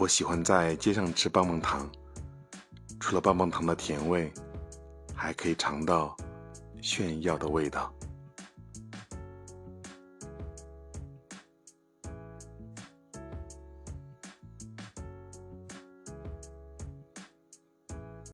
我喜欢在街上吃棒棒糖除了棒棒糖的甜味还可以尝到炫耀的味道。